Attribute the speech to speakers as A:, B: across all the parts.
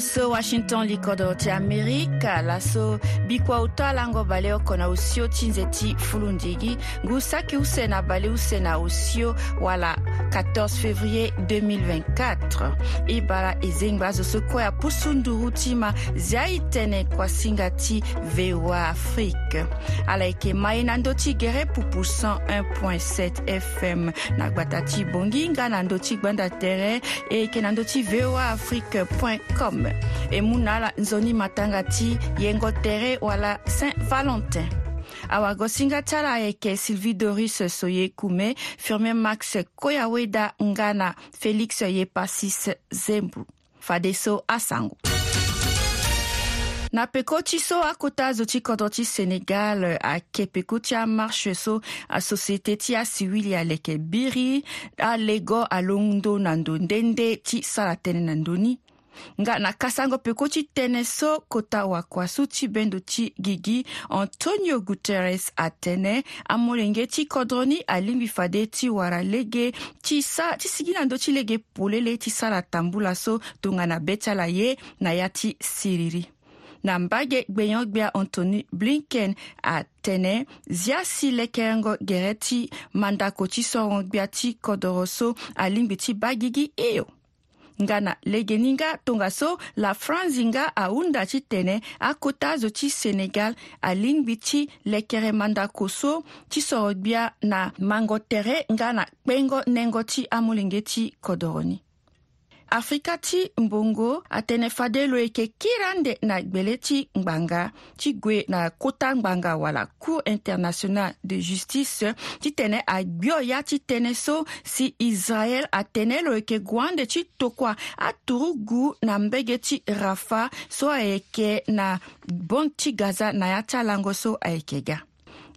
A: so washington likodo ti amerika laso bikua uta lango bale oko na osio ti nze ti fulundigi ngu saki use na bale use na osio wala 14 février 2024 e bara e zengba azo so kue apusu nduru ti ma zi aitene kua singa ti voa afrique ala yeke ma e na ndö ti gere pupu 101.7 fm na gbata ti bongi nga na ndö ti gbanda tere e yeke na ndö ti voa afrique com meme e mû na ala nzoni matanga ti yengo tere wala saint valentin awagosinga ti ala ayeke sylvie doris so ye kume firmin max koya weda nga na félix ye pasis zembu fade so asango na peko ti so akota zo ti kodro ti sénégal ayeke peko ti amarche so asosiété ti asiwili ayeke biri alego alongo na ndo ndende ti sara tënë na ndöni nga na kasango peko ti tënë so kota wakua so ti bendo ti gigi antonio guterres atënë amolenge ti kodro ni alingbi fade ti wara lege ti sa ti sigi na ndö ti lege polele ti sara tambula so tongana be ti ala ye na ya ti siriri na mbage gbeyangbea anthony blinken atene zia si lekeyango gere ti mandako ti sorongbea ti kodro so alingbi ti ba gigi e yo nga na legeni nga tongaso la france nga ahunda ti tene akota azo ti sénégal alingbi ti lekere mandako so ti soro gbia na mango tere nga na kpengo nengo ti amolenge ti kodro ni afrika ti mbongo atene fade lo yeke kiri ande na gbele ti ngbanga ti gue na kota ngbanga wala cour international de justice ti tene agbio ya ti tënë so si israel atene lo yeke gue ande ti tokua aturu gu na mbege ti rafa so ayeke na bongo ti gaza na ya ti alango so ayeke ga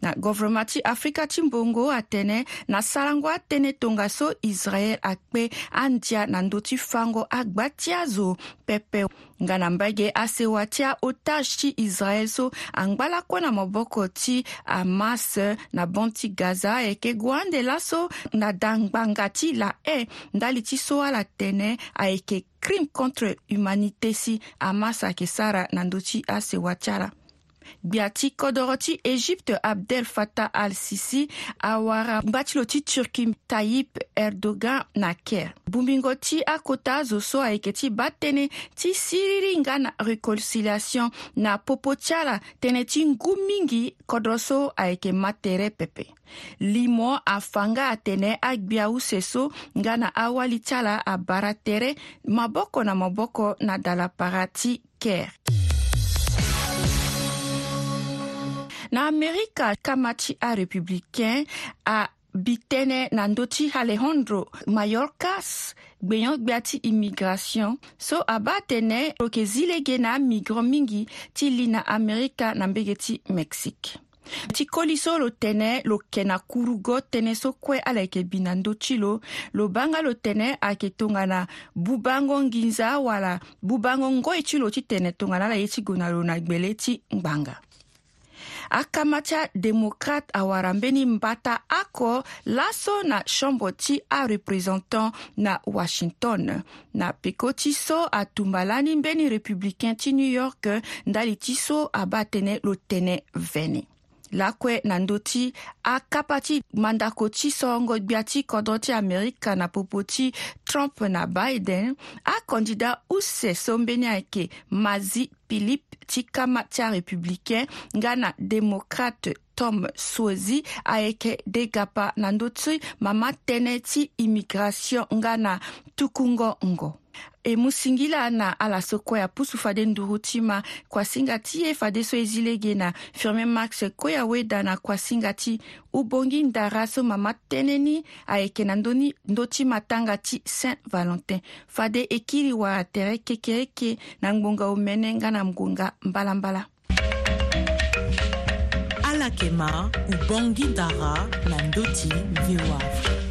A: na guvɛrɛma ti afirika ti mbongo atene na sarango atënë tongaso israel akpe andia na ndö ti fango agba ti azo pëpe nga na mbage asewa ti ahotage ti israel so angba lakue na maboko ti hamas na bom ti gaza ayeke gue ande laso na dangbanga ti la haye ndali ti so ala tene ayeke crime contre humanité si hamas ayeke sara na ndö ti asewa ti ala gbia ti kodro ti égypte abdel fatah al sisi awara ngba ti lo ti turki tayip erdogan na ker bungbingo ti akota azo so ayeke ti ba tënë ti siriri nga na réconciliation na popo ti ala tënë ti ngu mingi kodro so ayeke ma tere pepe li mo afa nga atene agbia use so nga na awali ti ala abara tere maboko na maboko na dala para ti ker na amerika kama ti arépublicain abitënë na ndö ti alejandro mayorkas gbenyɔgbea ti immigration so abâ tene lo yeke zi lege na amigran mingi ti li na amerika na mbege ti mexique ti koli so lo tene lo yeke na kurugo tënë so kue ala yeke bi na ndö ti lo lo banga lo tene ayeke tongana bubango nginza wala bubango ngoi ti lo ti tene tongana ala ye ti gue na lo na gbele ti ngbanga akamatia démocrate awarambeni mbata oko laso na shombo ti arepresentant na washington na peko ti so atumbalani mbeni républicain ti new york ndali ti so abâ tënë lo tënë vënë lakue na ndö ti akapa ti mandako ti sohongogbia ti kodro ti amerika na popo ti trump na biden akandida use so mbeni ayeke mazi philipe ti kama ti arépublicain nga na démocrate tom sozi ayeke degapa na ndö ti mama tënë ti immigration nga na tukungo ngo e mû singila na ala so kue apusu fade nduru ti ma kuasinga ti fade so e zi lege na firmin max kue aweda na kuasinga ti ubongi ndara so mama tënë ni ayeke na ndöni ndö ti matanga ti saint valentin fade e kiri wara tere kekereke na ngbonga omene nga na ngbonga mbalambala ala yeke ma ubongi ndara na ndö ti voa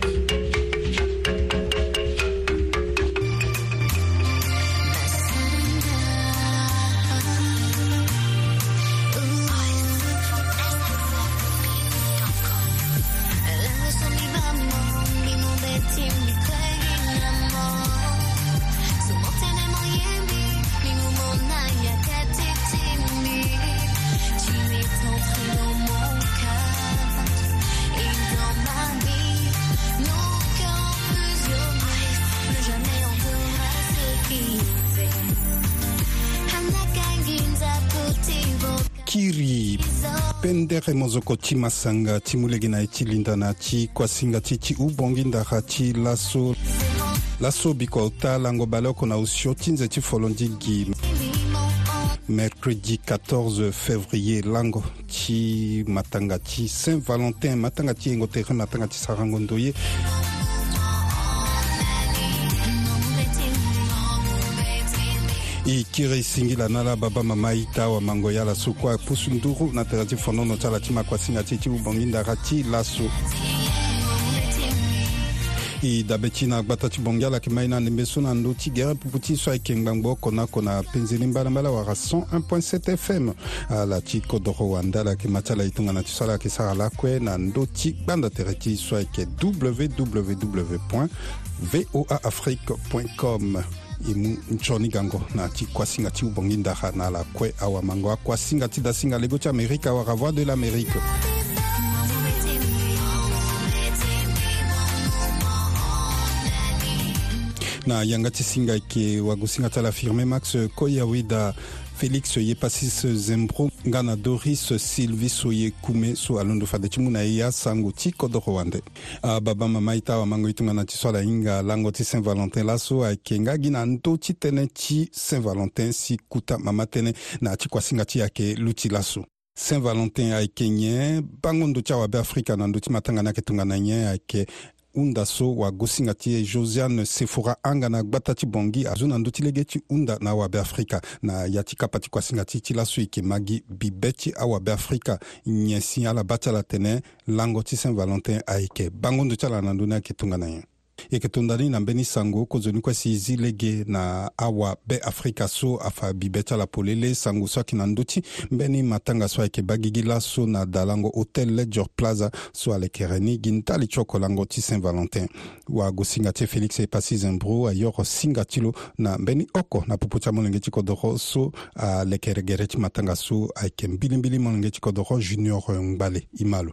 B: kiri pendere mozoko ti masanga ti mu lege na ye ti linda na ti kuasinga ti ti ubongi ndara ti laso laso biko ta lango baloko na usio ti nze ti folo ndi gi mercredi 14 février lango ti matanga ti saint valentin matanga ti yengo tere matanga ti sarango ndo ye e kiri e singi la na la baba mama e ta wamango ya laso kue apusu nduru na tere ti fondono ti ala ti makuasinga ti ti ubongi ndara ti laso e dabe ti na gbata ti bongi ala yeke mai na ndembe so na ndö ti gere pupu ti so ayeke ngbangba oko na oko na penzeli mbala-mbala wara 101.7 fm ala ti kodro wande ala yeke ma ti ala e tongana ti so ala yeke sara lakue na ndö ti gbanda tere ti so ayeke www voaafrique com e mu nzoni gango na ti kuasinga ti ubongi ndara na ala kue awamango akuasinga ti dasinga lego ti amérika awara voix de l'amérique na yanga ti singa yeke wago singa ti ala firmé max koyawida félix ye pasis zembro nga na doris sylvie so ye kume so alondo fade ti mu na ye asango ti kodoko wande ababa ah, mama e ti awamango ye tongana ti so ala hinga lango ti saint valentin laso ayeke nga gi na ndö ti tënë ti saint valentin si kuta mama tënë na yâ ti kuasinga ti yeke lu ti laso saint valentin ayeke nyen bango ndo ti awabe afrika na ndö ti matanga ni ayeke tongana nyen ayeke hunda so wagosinga ti e josiane sefora anga na gbata ti bongi azo na ndö ti lege ti hunda na awabe afrika na ya ti kapa ti kuasinga ti ti laso e yeke ma gi bibe ti awabe afrika nyen si ala ba ti ala tene lango ti saint valentin ayeke bangondo ti ala na ndöni ayeke tongana nyen e yeke tongana ni na mbeni sango kozoni kue si e zi lege na awabe afrika so afa bibe ti ala polele sango so ayeke na ndö ti mbeni matanga so ayeke ba gigi laso na dalango hotel ledger plaza so ala yeke reni gi ni ti ali tioko lango ti saint valentin wago singa ti e félix e pasi zimbro ayoro singa ti lo na mbeni oko na popo ti amolenge ti kodro so ala yeke gere ti matanga so ayeke mbilimbili molenge ti kodro junior ngbale i ma lo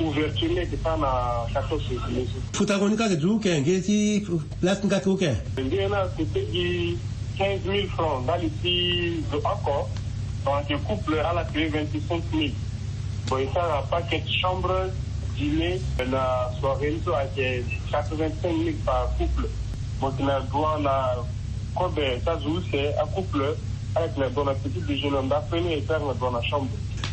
C: ouverture de par 14 carton socialisée.
B: Foutagonica c'est toujours qu'un gars ici, place n'a tout qu'un.
C: Il a c'était 15 000 francs dans les l'accord, donc un couple a la clé 25 000. Bon, ça n'a paquet de chambre, dîner, la soirée, avec 85 000 par couple. Donc, on a besoin de comme ça joue, c'est un couple avec la petit petite déjeuner, on a et dans la chambre.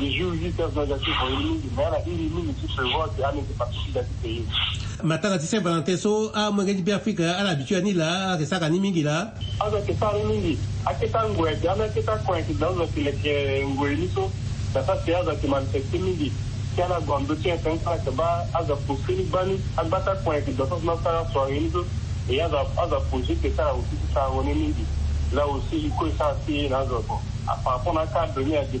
C: ni juu hii kazi za kifo ili maana
B: ili mimi sisi wote ama kipatikana kile matanga ti saint-valentin so amwenge ti be afrique ala habitue ani la ayeke sara ni mingi
C: la ayeke sara ni mingi ayeke ta ngue ti ama ayeke ta kue ti da zo ti yeke ngue ni so na sara ti azo yeke manifeste mingi ti ala gue ti yeke nkala yeke ba azo pousse ni gba ni agba ta kue yeke do so ti ma sara soirée ni so e eh, azo azo pousse yeke sara aussi ti sara woni mingi la aussi iko e sara ti ye na azo gue par rapport na cadre ni ayeke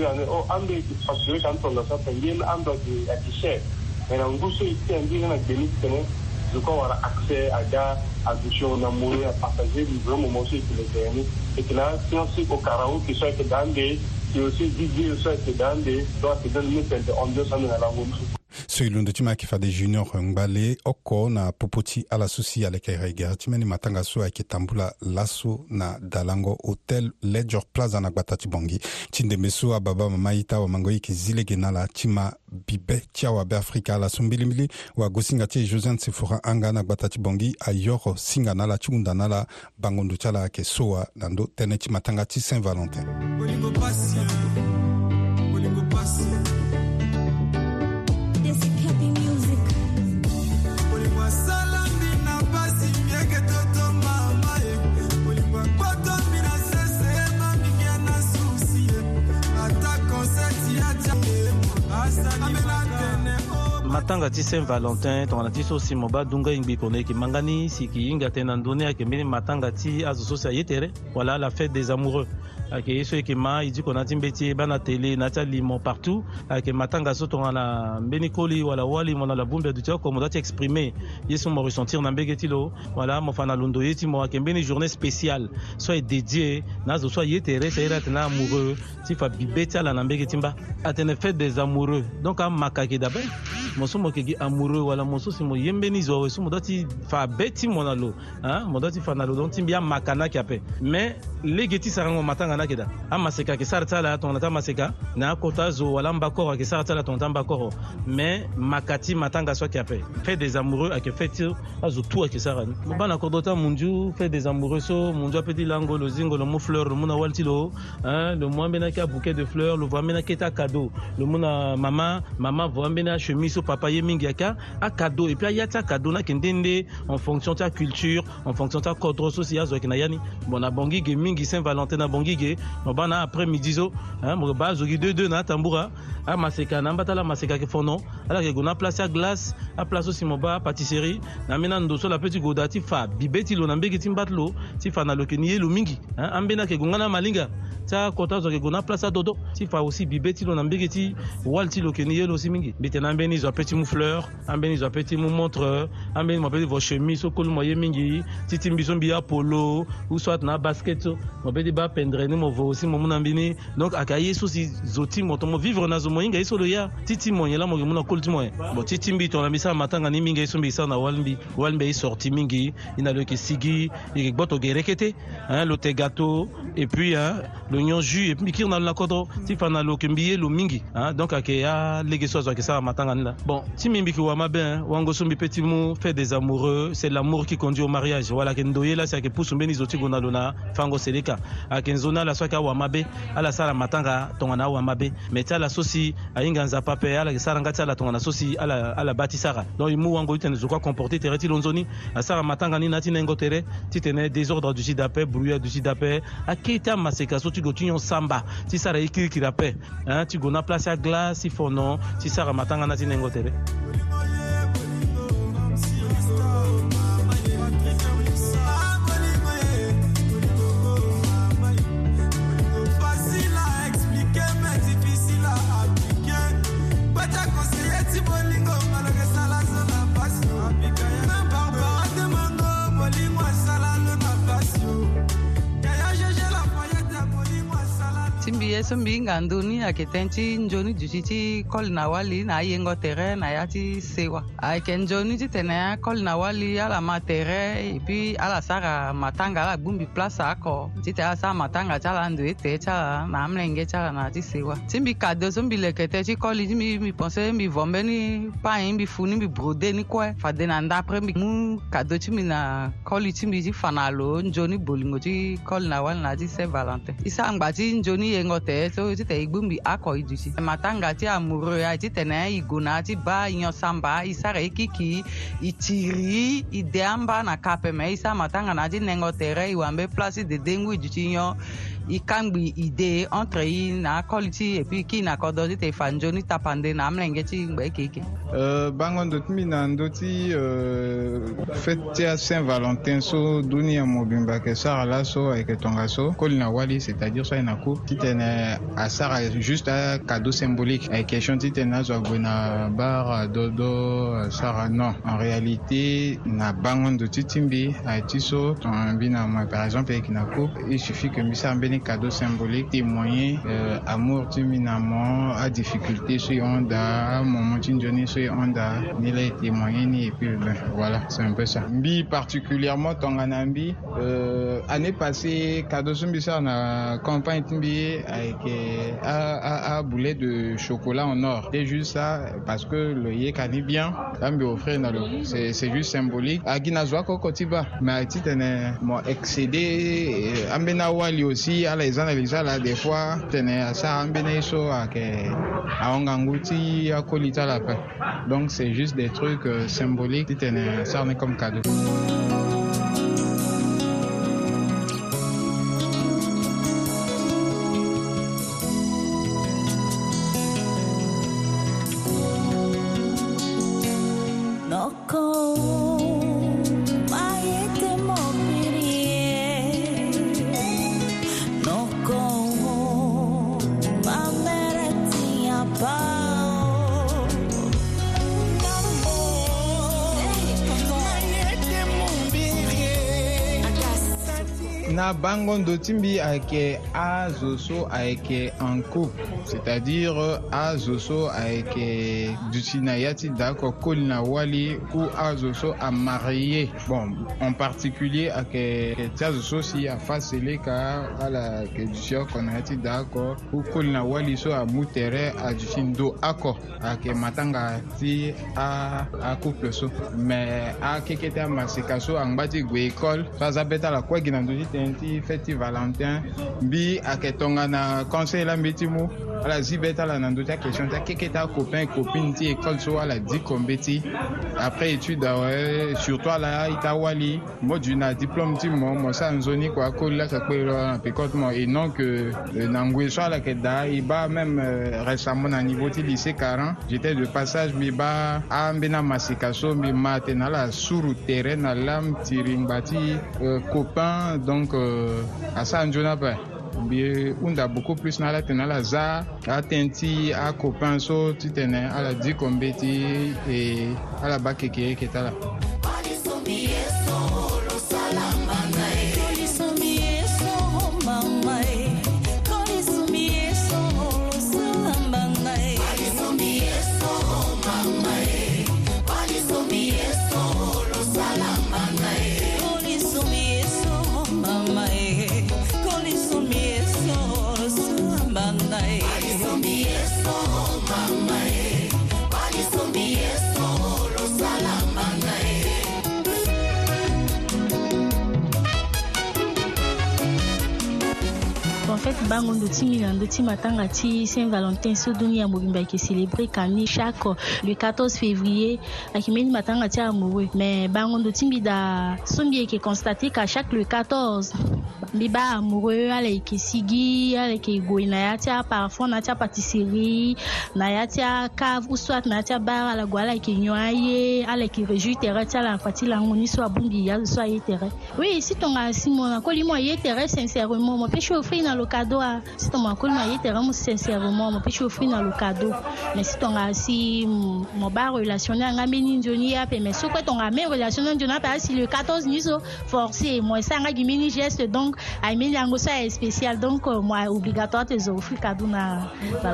C: yani o anda ifasiliwe kantola sasa ngeni anda akishe ena nguso itiangine na genisene zikwa wara akse aga adusio na muru ya partager livre moment so ikileteni ikila siansi ko karaoke so ake dande et aussi Didier so ake dande so ake dande mi sente onde so
B: mina lango soylondo ti ma yeke fade junior euh, ngbale oko na popo ti ala so si aleke rege ti meni matanga so ayeke tambula laso na dalango hotel ledger plaza na gbata ti bongi ti ndembe so ababa mama ye ti awamango yeke zi lege na ala ti ma bibe ti awabe afrika ala so mbilimbili wagosinga ti e josiane sefora anga na gbata ti bongi ayoro singa na ala ti hunda na ala bangondo ti ala ayeke soa na ndö tënë ti matanga ti saint valentin bolingo pasi bolingo pasi
D: na tanga ti saint valentin tongana ti so si mo ba dunga hingbi kone yeke manga ni si yeke hinga tene na ndöni ayeke mbeni ma tanga ti azo so si aye tere wala la fête des amoureux ayeke ye so yeke ma e diko na ti mbe ti ba na tele na ti alimo partout ayeke ma tanga so tongana mbeni koli wala wali mo na labungbi duti oko mo da ti exprime ye so mo ressentir na mbege ti lo wala mo fa na londo ye ti mo ayeke mbeni journée spéciale so aye dédié na azo so aye tere so airi atene amoureux ti fa bibe ti ala na mbege ti mba atene ah, fête des amoureux donc amaka yeke dabe mo so mo yeke gi amoureux wala mo so si mo ye mbeni zo awe so mo da ti fa abe ti mo na lo hein, mo da ti fa na lo donc ti mbi amaka na yeke ape mais lege ti sarango ma ala kida ama seka ke sara tala tongata maseka na kota zo wala mbakoro ke sara tala tongata mbakoro mais makati matanga so kiape fait des amoureux ake fait azo tout ake sara bana kodota munju fait des amoureux so munju apeti lango lo zingo lo mu fleur lo muna walti lo hein le mwa mbena ke bouquet de fleurs lo vwa mbena ke ta cadeau lo muna mama mama vwa mbena chemise so papa ye mingi aka a cadeau et puis aya ti cadeau na kende nde en fonction ti culture en fonction ti kodro so si azo ke na yani bon na bongi ge mingi saint valentin na bongi ge te maba na après midi so moko baazoki 22 na atambuka amaseka ah, na ambata ala amaseka ayeke fono ala yeke gue na place aglace aplace so si moba apatisserie na ambeni ando so ala peut ti gue da ti fa bibe ti lo na mbege ti mba ti lo ti fa na lo yeke ni ye lo mingi ambeni ayeke gue nga na amalinga ti akota azo yeke gue na place adodo ti fa aussi bibe ti lo na mbege ti wale ti lo yeke ni ye lo si mingi mbi tene ambeni zo apeut ti mu fleur ambeni zo apeut ti mu montre ambeni mo apeut ti vo chemise so kolu mo ye mingi ti ti mbi so mbi apolo ou soit na basket so mo apeut ti ba pendre ni movho si mo mu donc à yesu si zo mo vivre na zo mo hinga titi lo ya ti mo nyen la mo yeke mu na mo bon mbi tongana matanga ni mingi aye na wali wali sorti mingi ina na lo yeke sigi yeke boto gerekete hein lo te gâteau et puis hein l'oignon ju et puis mbi la na lo na lomingi hein na lo lo mingi donc ya alege so azo ayeke matanga ni la bon ti mi mbi yeke wa hein, wango so mbi peut fait des amoureux c'est l'amour qui conduit au mariage voilà ke ndoyela sa ke si ayeke mbeni zo gona na lo na fango seleka akenzona ala so ayeke awama be ala sara matanga tongana awama be me ti ala so si ahinga nzapa ape ala yeke sara nga ti ala tongana so si ala, ala ba ti sara donc e mu wango ti tene zo kua comporté tere ti lonzo ni asara matanga ni na ti nengo tere ti tene désordre duti da ape brouillard duti da ape akei ti amaseka so ti go ti nyon samba ti sara ye kirikiri ape ti go na place agla si fono ti sara matanga na ti nengo tere
E: so mbi ngandu ni ayeke tënë ti nzoni duti ti koli na wali na ayengo tere na ya ti sewa ayeke nzoni ti tene koli na wali ala ma tere e puis ala sara matanga ala gbungbi place oko ti tene ala sara matanga ti ala ndo e tee ti ala na amlenge ti ala na ti sewa ti mbi kado so mbi leke tëë ti koli ti mbi mbi pense mbi vo mbeni pain mbi fu ni mbi brode ni kue fade na ndapre mbi mu kado ti mbi na koli ti mbi ti fa na lo nzoni bolingo ti koli na wali na ti saint valentin ti sangba ti nzoni yengo tere te so ti te igbumbi akɔ idu matanga ti amuro ya ti tene igona ti ba iyɔnsamba isara ekiki itiri ideamba na kapeme isa matanga na ti nɛngɔ tɛrɛ iwambe plasi dedengu idu i kan gbi idee entre i na akɔli ti e puis k'i na kɔdɔ ti te fanjo ni tapande na amlɛnkɛ
F: ti gbɛ keke euh, bangon do tumi na n do ti fɛtiya euh, saint valentin so duniɲa mɔbinba kɛ saga la so ayeke tonga so koli na wali c'est à dire so aye na ku ti tene asara juste cadeau symbolique ayeke sian ti tene azo ague na bara dodo sara non en réalité na bangon do ti ti mbi aye ti so tongana mbi na mo par exemple ayeke e na ku i suffit que mbi sara mbeni cadeau symbolique, témoigner euh, amour à difficulté sur Honda, moment de journée sur Honda, ni les témoigner ni et puis ben, voilà, c'est un peu ça. Mbi particulièrement Tonganambi, euh, année passée, cadeau ça na campagne Timbi avec à, euh, à, boulet de chocolat en or. C'est juste ça parce que le dit bien, c'est juste symbolique. À Guinazwa Kokotiba, mais à titre, mon excédé, Ambenawa aussi, les analiza la des fois tene asa ambeneso ake aonga à Colita la pe donc c'est juste des trucs euh, symboliques tene ça comme cadeau langondo ti mbi ayeke azo so ayeke anko c'est-à-dire azo so ayeke duti na ya ti dako koli na wali ku azo so amarie bon en particulier ayeke ti azo so si afâ sele ka ala yeke duti oko na ya ti dako ku koli na wali so amû tere aduti ndo oko ayeke matanga ti acouple so me akeke ti amasika so angba ti gue école so aza be ti ala kuegi na ndö ti tene ti fê ti valentin mbi ayeke tongana conseil lambi ti mû ala zi bɛɛ t'a la na ndo ta question ta keke ta copain copine ti école so ala di kɔnbe ti après étude awɛ ah surtout ala i ta wali mɔ ju na diplôme ti mɔ mɔ sa nzoni kua ko la ka kpe lɔ na pécote mɔ et non que euh, na ngwe so ala kɛ da i ba même euh, récemment na niveau ti lycée caran j'étais de passage mbi ba ambe na masika so mbi ma tene ala suru terrain na lam tiri ngba ti euh, copain donc asa nzoni apɛ u be unda beaucoup plus n'ala tene ala za atɛn ti a copain so ti tene ala di kɔn be ti e ala ba keke e keta la
G: ti mi na ndö ti matanga ti saint valentin so dunia mobimbi ayeke célébré kani chaque le 14 février ayeke mbeni matanga ti amoureux me bango ndo ti mbi da so mbi yeke constate ka chaque le 14 li ba amoureux ala yeke sigi ala yeke e gue na ya ti aparfum na ya ti apatisserie na ya ti acave ou soit na ya ti abar ala gue ala yeke nyon aye ala yeke réjouir tere ti ala fa ti lango ni so abungi ya so aye tere oui si tongana si mo na koli mo aye tere sincèrement mo peut offrir na lo cadeau a si tongana koli mo aye tere mo sincèrement mo peut offrir na lo cadeau mais si tongana si mo ba relationné anga mbe ni nzoni ye ape mais so kue tongana me relationné nzoni ape asi le 14 ni so forcé mo e sanga gi mini geste donc Aïmé ah, Aimé est spécial, donc euh, moi, obligatoire, de offrir cadeau dans la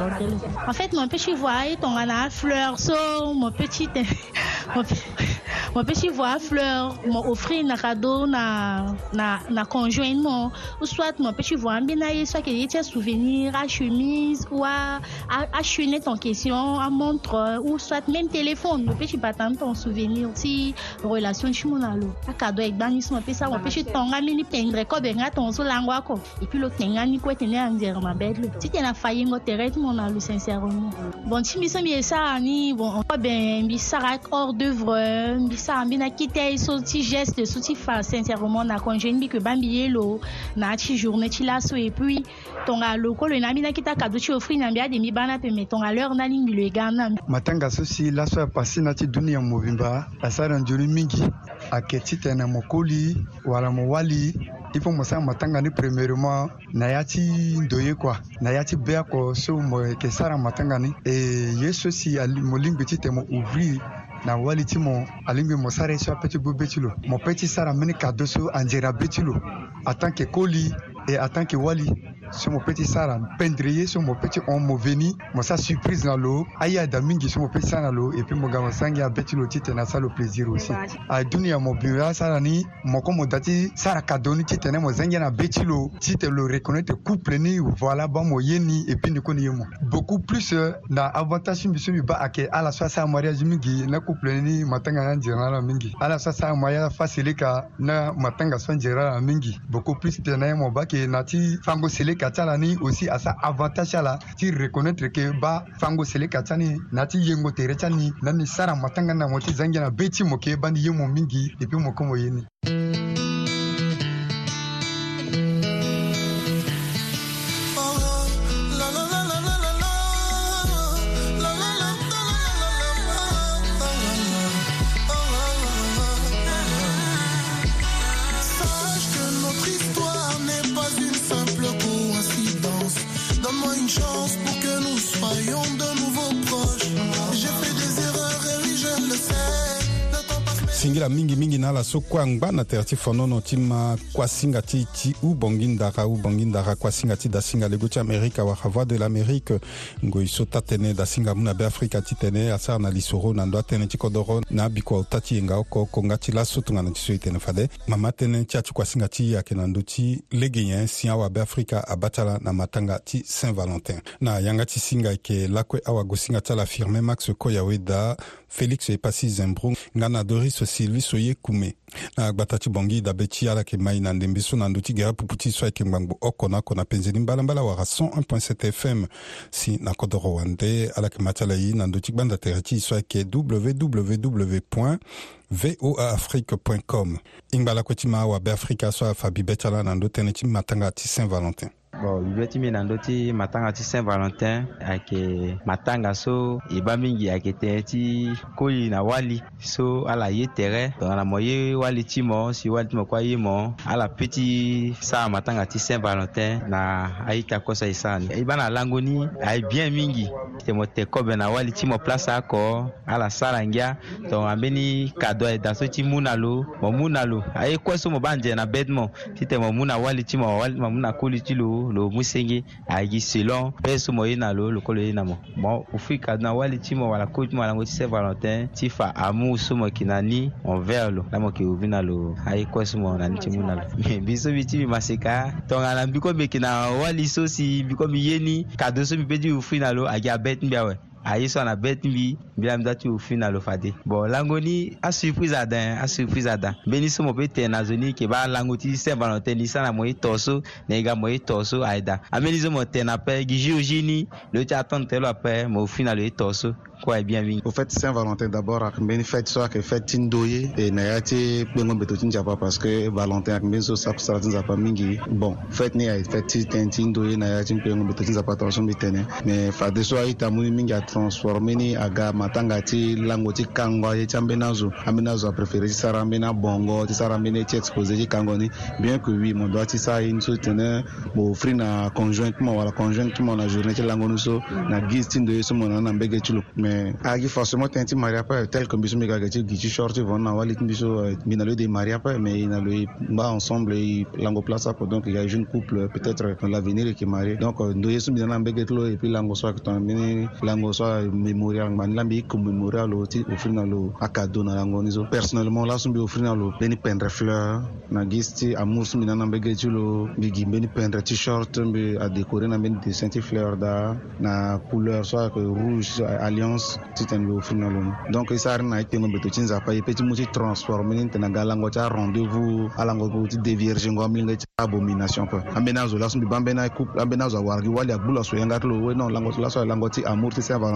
G: En fait, mon petit voyage, ton fleur, so, mon petit. wapesi voir fleur mo offrir na cadeau na, na, na conjoint mo ou soit mopesi voir mbi na ye soit ke ye ti asouvenir achemise ou achenette en question amontre ou soit même téléphone mopesi bata mpe en souvenir ti relation ti mu na lo acadeau aigba ni so mopesi wapesi tongami ni pendre kobe nga tonzo lango ako et puis lo tenga ni kue tene anzere mabe lo ti tene afa ye ngo tere ti mo na lo sincèrement bon ti mbi so mbi e sara ni bon kobe mbi sara hors d'œuvre euh, mbisa ambi na kiti aye so ti geste so ti fa sincèrement na konze ni mbi yeke bambi ye lo na ti journée ti laso et puis tongana lokolo e na mbi na kiti akado ti offrir na mbi ade mi ba na pene me tongana leure na lingbi lo e ga na mbi matanga so si laso apasi na ti
H: dunia mobimba asara na nzoni mingi ayeke ti
G: tene na
H: mo koli wala mo wali i faut mo sara mo tanga ni premièrement na ya ti ndo ye kua na ya ti be oko so mo yeke sara mo tanga ni e ye so si mo lingbi ti tene mo ouvrir na walitimu alin be mo sara so apetigu beti lo mo peti sara mini ka doso anjera beti lo a tan ke koli e a tan ke wali somopeut sara pendre ye somopeut on mo veni mo sa surprise na lo aye ada mingi somopeut sara na lo e puis mo ga mo sangi abeti lo ti tene asara lo plaisir aussi adunia mo bira sara ni moko mo da ti sara kado ni ti tene mo zengi na be ti lo ti tene lo reconnaitre couple ni voilà ba mo ye ni e puis ni koni ye mo beaucoup plus euh, na avantage ti mbi so mbi ba ayeke ala so asara mariage mingi na couple ni matanga na nzela na mingi ala so asara mariage facile ka na matanga so nzela na mingi beaucoup plus tene mo ba yeke na ti fango sele ka ca la ni aussi a sa avantage a la ti reconnaitre ke ba fango sele ka ca ni na ti yengo tere ca ni na ni sara matanga na mo ti zangi na be ti mo ke ba ni ye mo mingi depuis mo komo ye ni
B: singira mingimingi na ala so kuâ ngba na tere ti fonono ti ma kuasinga ti ti ubongi ndara ubongi ndara kuasinga ti dasinga lego ti amérika wara voix de l'amérique ngoi so ta tënë dasinga mû na be afrika ti tene asara na lisoro na ndö atënë ti kodro na abikua ota ti yenga oko oko nga ti laso tongana ti so e tene fade mama atënë ti ti kuasinga ti yeke na ndö ti lege nyen si awabe afrika abâ ti ala na matanga ti saint valentin na yanga ti singa yeke lakue awago singa ti ala firmin max koyaweda felix epasi zembrun nga na doris sylvie so ye kume na agba ta ti bongi dabe ti ala yeke mai na ndembi so na ndö ti ge apupu ti so ayeke ngbangbu oko na oko na penzeni mbalambala wara 101.7 fm si na kodro wande ala yeke ma ti ala ye na ndö ti gbanda tere ti so ayeke www voaafrique com i ngbala kue ti ma awabe afrika so afa bibe ti ala na ndö tënë ti matanga ti saint valentin
I: bon libye ti mi na ndö ti matanga ti saint valentin ayeke euh, matanga so e ba mingi ayeke tënë ti koli na wali so ala ye tere tongana mo ye wali ti mo si wali ti mo kue aye mo ala peut ti sara matanga ti saint valentin na aita koso e sara ni e ba na lango ni aye bien mingi tene mo tene kobe na wali ti mo place oko ala sara ngia tongana ambeni kado ayeda so ti mu na lo mo mu na lo aye kue so mo ba nzene na bed mo ti tene mo mu na wali ti mo mo mu na koli ti lo lo lo mu sengi ayigi selon bɛɛ somɔ ye na lo lokolo ye na mɔ bɔn o fui ka duna wali ti mɔ wala ko juma lango ti sɛ valentin ti fa amu somɔ yeke na ni envers lo lamɔ yeke obi na lo aye kue somɔ na ni ti mu na lo me biso mbi ti mbi maseka tongana mbi kue mbi yeke na wali so si mbi kue mbi ye ni kado so mbi peut ti mbi fui na lo ayeke abet mbi awe aye so na be ti mbi mbi la mi da ti o fi na lo fa de bon lango ni asurprise adan asurprise adan mbeni so mo be tene na zo ni yeke ba lango ti saint valentin ni sara mo ye to so na yega mo ye to so ayeda ambeni so mo tene ape gi ji ozi ni lo ti atendre ti lo ape mo fi na lo ye to so kue eh bien mingi au
F: fait saint valentin d'abord ayeke mbeni fête so ayeke fête ti ndo ye e na ya ti kpengo mbeto ti nzapa parce que valentin ayeke mbeni so sapu sara ti nzapa mingi bon fête ni ayeke eh, fête ti tënë ti ndo ye na ya ti kpengo mbeto ti nzapa tongaso mbi tënë mais fade so aita mu ni mingi ati transformé ni aga ga matanga ti lango ti kango aye ti ambeni azo ambeni azo apréféré ti sara ambeni abongo ti sara ambeni ti exposé ti kango bien que oui mon doigt ti sara ye ni so tene mo ofri na conjointement wala conjointement na journée ti lango ni na guise de ndo ye so mo na na mais agi forcément tene ti mari ape tel que mbi so mbi ga ge ti gi ti na wali ti mbi so euh, mbi na lo mari ape mais e na lo ye ensemble e lango place ape donc e ga jeune couple peut-être dans l'avenir e yeke marié donc euh, ndo ye so mbi na na mbege puis lango so ayeke tongana lango so soit memorial ŋmani lan mbi i commémoria lo ti ofiri na lo a cadeau na lango ni so personnellement laso mbi ofiri na lo mbeni pendre fleur na gi si ti amour so mbi na na mbege ti lo mbi gi mbeni pendre t-shirt mbi adécoré na mbeni dessin ti fleur da na couleur soit ayeke rouge alliance ti tene mbi ofiri na lo ni donc i sari na aitene mbeto ti nzapa ye peut ti mu ti transforme ni tene ga lango ti arendez vous alango ti dévierge ngo amilenge ti abomination kue ambeni azo laso mbi ba ambeni ambeni azo awargi wali agbu lo so yanga ti lo we non lango ti laso lango ti amour ti saint valent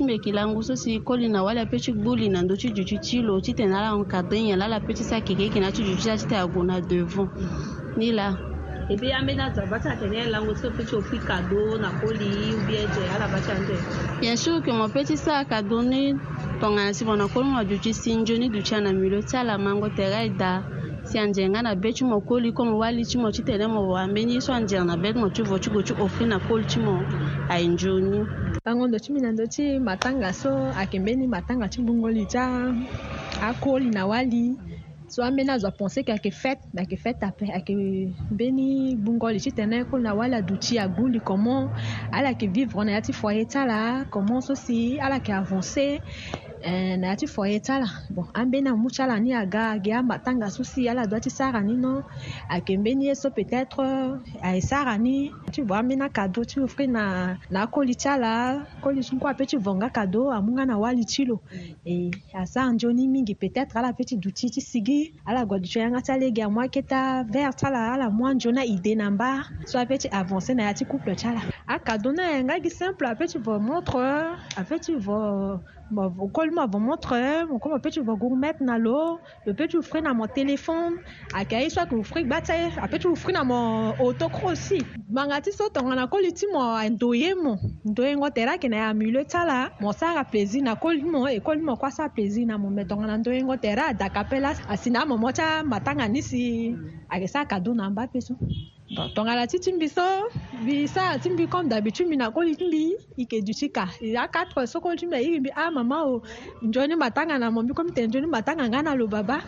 G: simekilangu so si koli na wala pe ti gbu li na ndö ti duti ti lo ti tene ala encadré nyen ala pe ti so ayeke keke na ti duti ti atite ague na devant ni la e bi ambeni azo aba ti atene alango ti peut ti ofui cadeau na koli ou bien ge ala ba ti ande bien sûr que mo peut ti so acadeau ni tongana si mo na koli mo duti sinjo ni duti na milio ti ala mango tere ayeda si anzenga na be ti mo koli kue mo wali ti mo ti tene mo ambeni so anzere na be ti mo ti vo ti gue ti ofui na koli ti mo ainzoni e ntango ndo ti mbi na ndö ti matanga so ayeke mbeni matanga ti mbongoli ti akoli na wali so ambeni azo apensé ke ayeke fête mbi ayeke fête ape ayeke mbeni gbungoli ti tene kolo na wali aduti agbu li comment ala yeke vivre na ya ti foyer ti ala comment so si ala yeke avancé Eh, na ya ti fo ye ti ala bon ambeni amû ti ala ni aga ge amatanga so si ala doit ti sara ni no ayeke mbeni ye so peut-être aye eh, eh, sara ni ti vo ambeni akado ti offrir na, na akoli ti ala akoli so kue apeut ti vongo akado amû nga na wali ti lo mm. e asara nzoni mingi peut-être ala peut ti duti ti sigi ala gua duti yanga ti alege amû aketa vert ti ala ala mû anzoni aidé na mbaa so apeut ti avancé na ya ti couple ti ala akado ni ayanga gi simple apeut ti vo montre apeut ti vo mokoli mu avɔ mɔtrɔɛ mokɔ mo petro vɔ gur mɛt na lo lo petro fri na mo telefɔn akɛyi sɔ ko fri gbatɛ apetro fri na mo otokro si manga mm. ti so tɔngɔ na koli ti mo ndo ye mo ndo ye ŋɔ tɛra kɛnɛ ya milieu ta la mo sara plaisir na koli mo ekoli mo kɔ sa plaisir na mo mɛ tɔngɔ na ndo ye ŋɔ tɛra adakapɛ la asi na mo mɔ tsa matanga nisi akɛ sa kado na n ba pe so donc tongana ti ti mbi so mbi sara ti mbi comme d'habitude mbi na koli ti mbi e yeke duti ka e ya quatre so koli ti mbi na hiri mbi ah mama o oh, nzoni matanga na mo mbi comme tene nzoni matanga nga na lo baba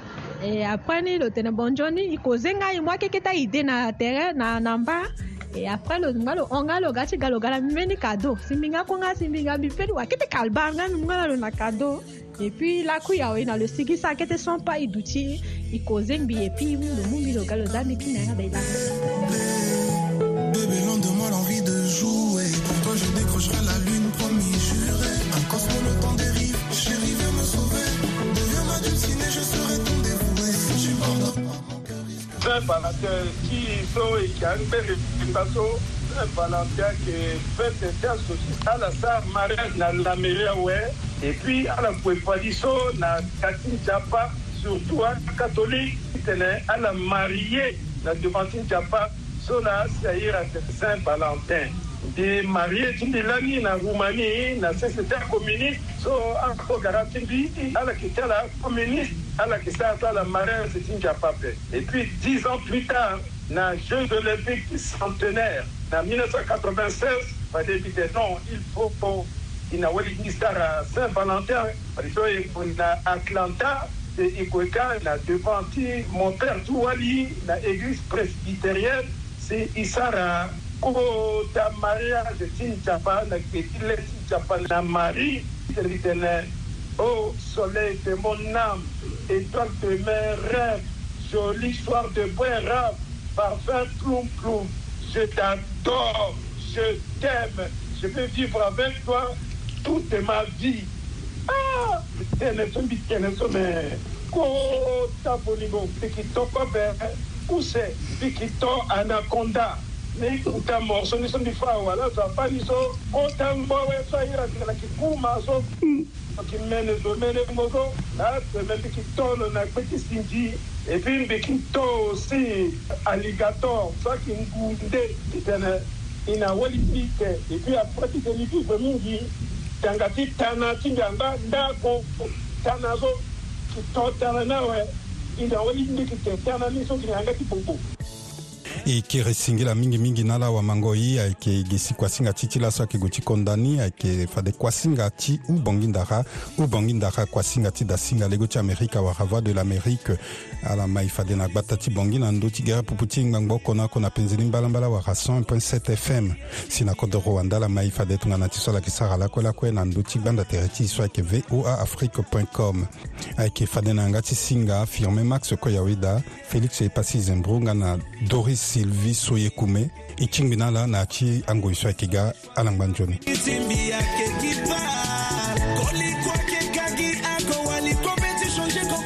G: e après ni lo tene bon nzoni e koze nga e mû akeke ti aide na terrain na na mbaa e après lo nga lo hon nga lo ga ti ga lo ga na mbi mbeni cadeau si mbi nga kue nga si mbi nga mbi peni wayeke ti kalba nga mbi mû nga na lo na cadeau et puis laku ya oye na lo sigi so ayeke ti son pas e duti e koze mbi e puis mû lo mû mbi lo ga lo za mbi ti na yanga da e langa
J: Saint-Valentin qui sont et qui Saint-Valentin qui fait des à la saint la ouais, et puis à la Pouépaliso, à surtout à catholique, à la mariée, la Dumantin Djapa, sur à Saint-Valentin ndi marie tindilani na rumani na sese ta communiste so akogara tindi ala kitala communiste ala kisala tala marin se tinja pape et puis dix ans plus tard na jeux olympiques centenaire na 1996 badeli de non il faut po ina weliki sara saint valentin badiso na atlanta il ikweka na devant ti mon père la na église presbytérienne c'est isara Oh ta mariage si Japan na la mari. Japan na Marie l'éternel Oh soleil de mon âme étoile de mes rêves jolie soir de brin rave parfum ploum ploum, je t'adore je t'aime je veux vivre avec toi toute ma vie ah tenesombi tenesome kota bolingo pikitoko be kuse pikito anaconda ni utambo so ni sondi fawa la za pani so otambo we so ira kala kikuma so kimene do mene ngogo na teme bikitolo na kwekisinji epi mbikito si alligator so kingunde itene ina wali pite epi apres tikeli vive mingi tanga ti tana ti nganga ndako tana so kitotala na we ina wali mbikite tana ni so kini yanga ti popo
B: ayeke re singila mingimingi na ala wamango ye ayeke ge si kuasinga ti ti laso ayeke gue ti kondani ayeke fade kuasinga ti ubongi ndara ubongi ndara kuasinga ti dasinga lego ti amérika wara voix de l'amérique ala mai fade na gbata ti bongi na ndö ti gere pupu ti ngbangba oko na oko na penzeli mbalambala wara 101.7 fm si na kodro wanda ala mai fade tongana ti so ala yeke sara lakue lakue na ndö ti gbanda tere ti so ayeke voa afrique com ayeke fade na yanga ti singa firmin max koyaweda félix epasi zembrunga na doris sylvie soye kume e tingbi na ala na yâ ti ango so ayeke ga alangba nzoni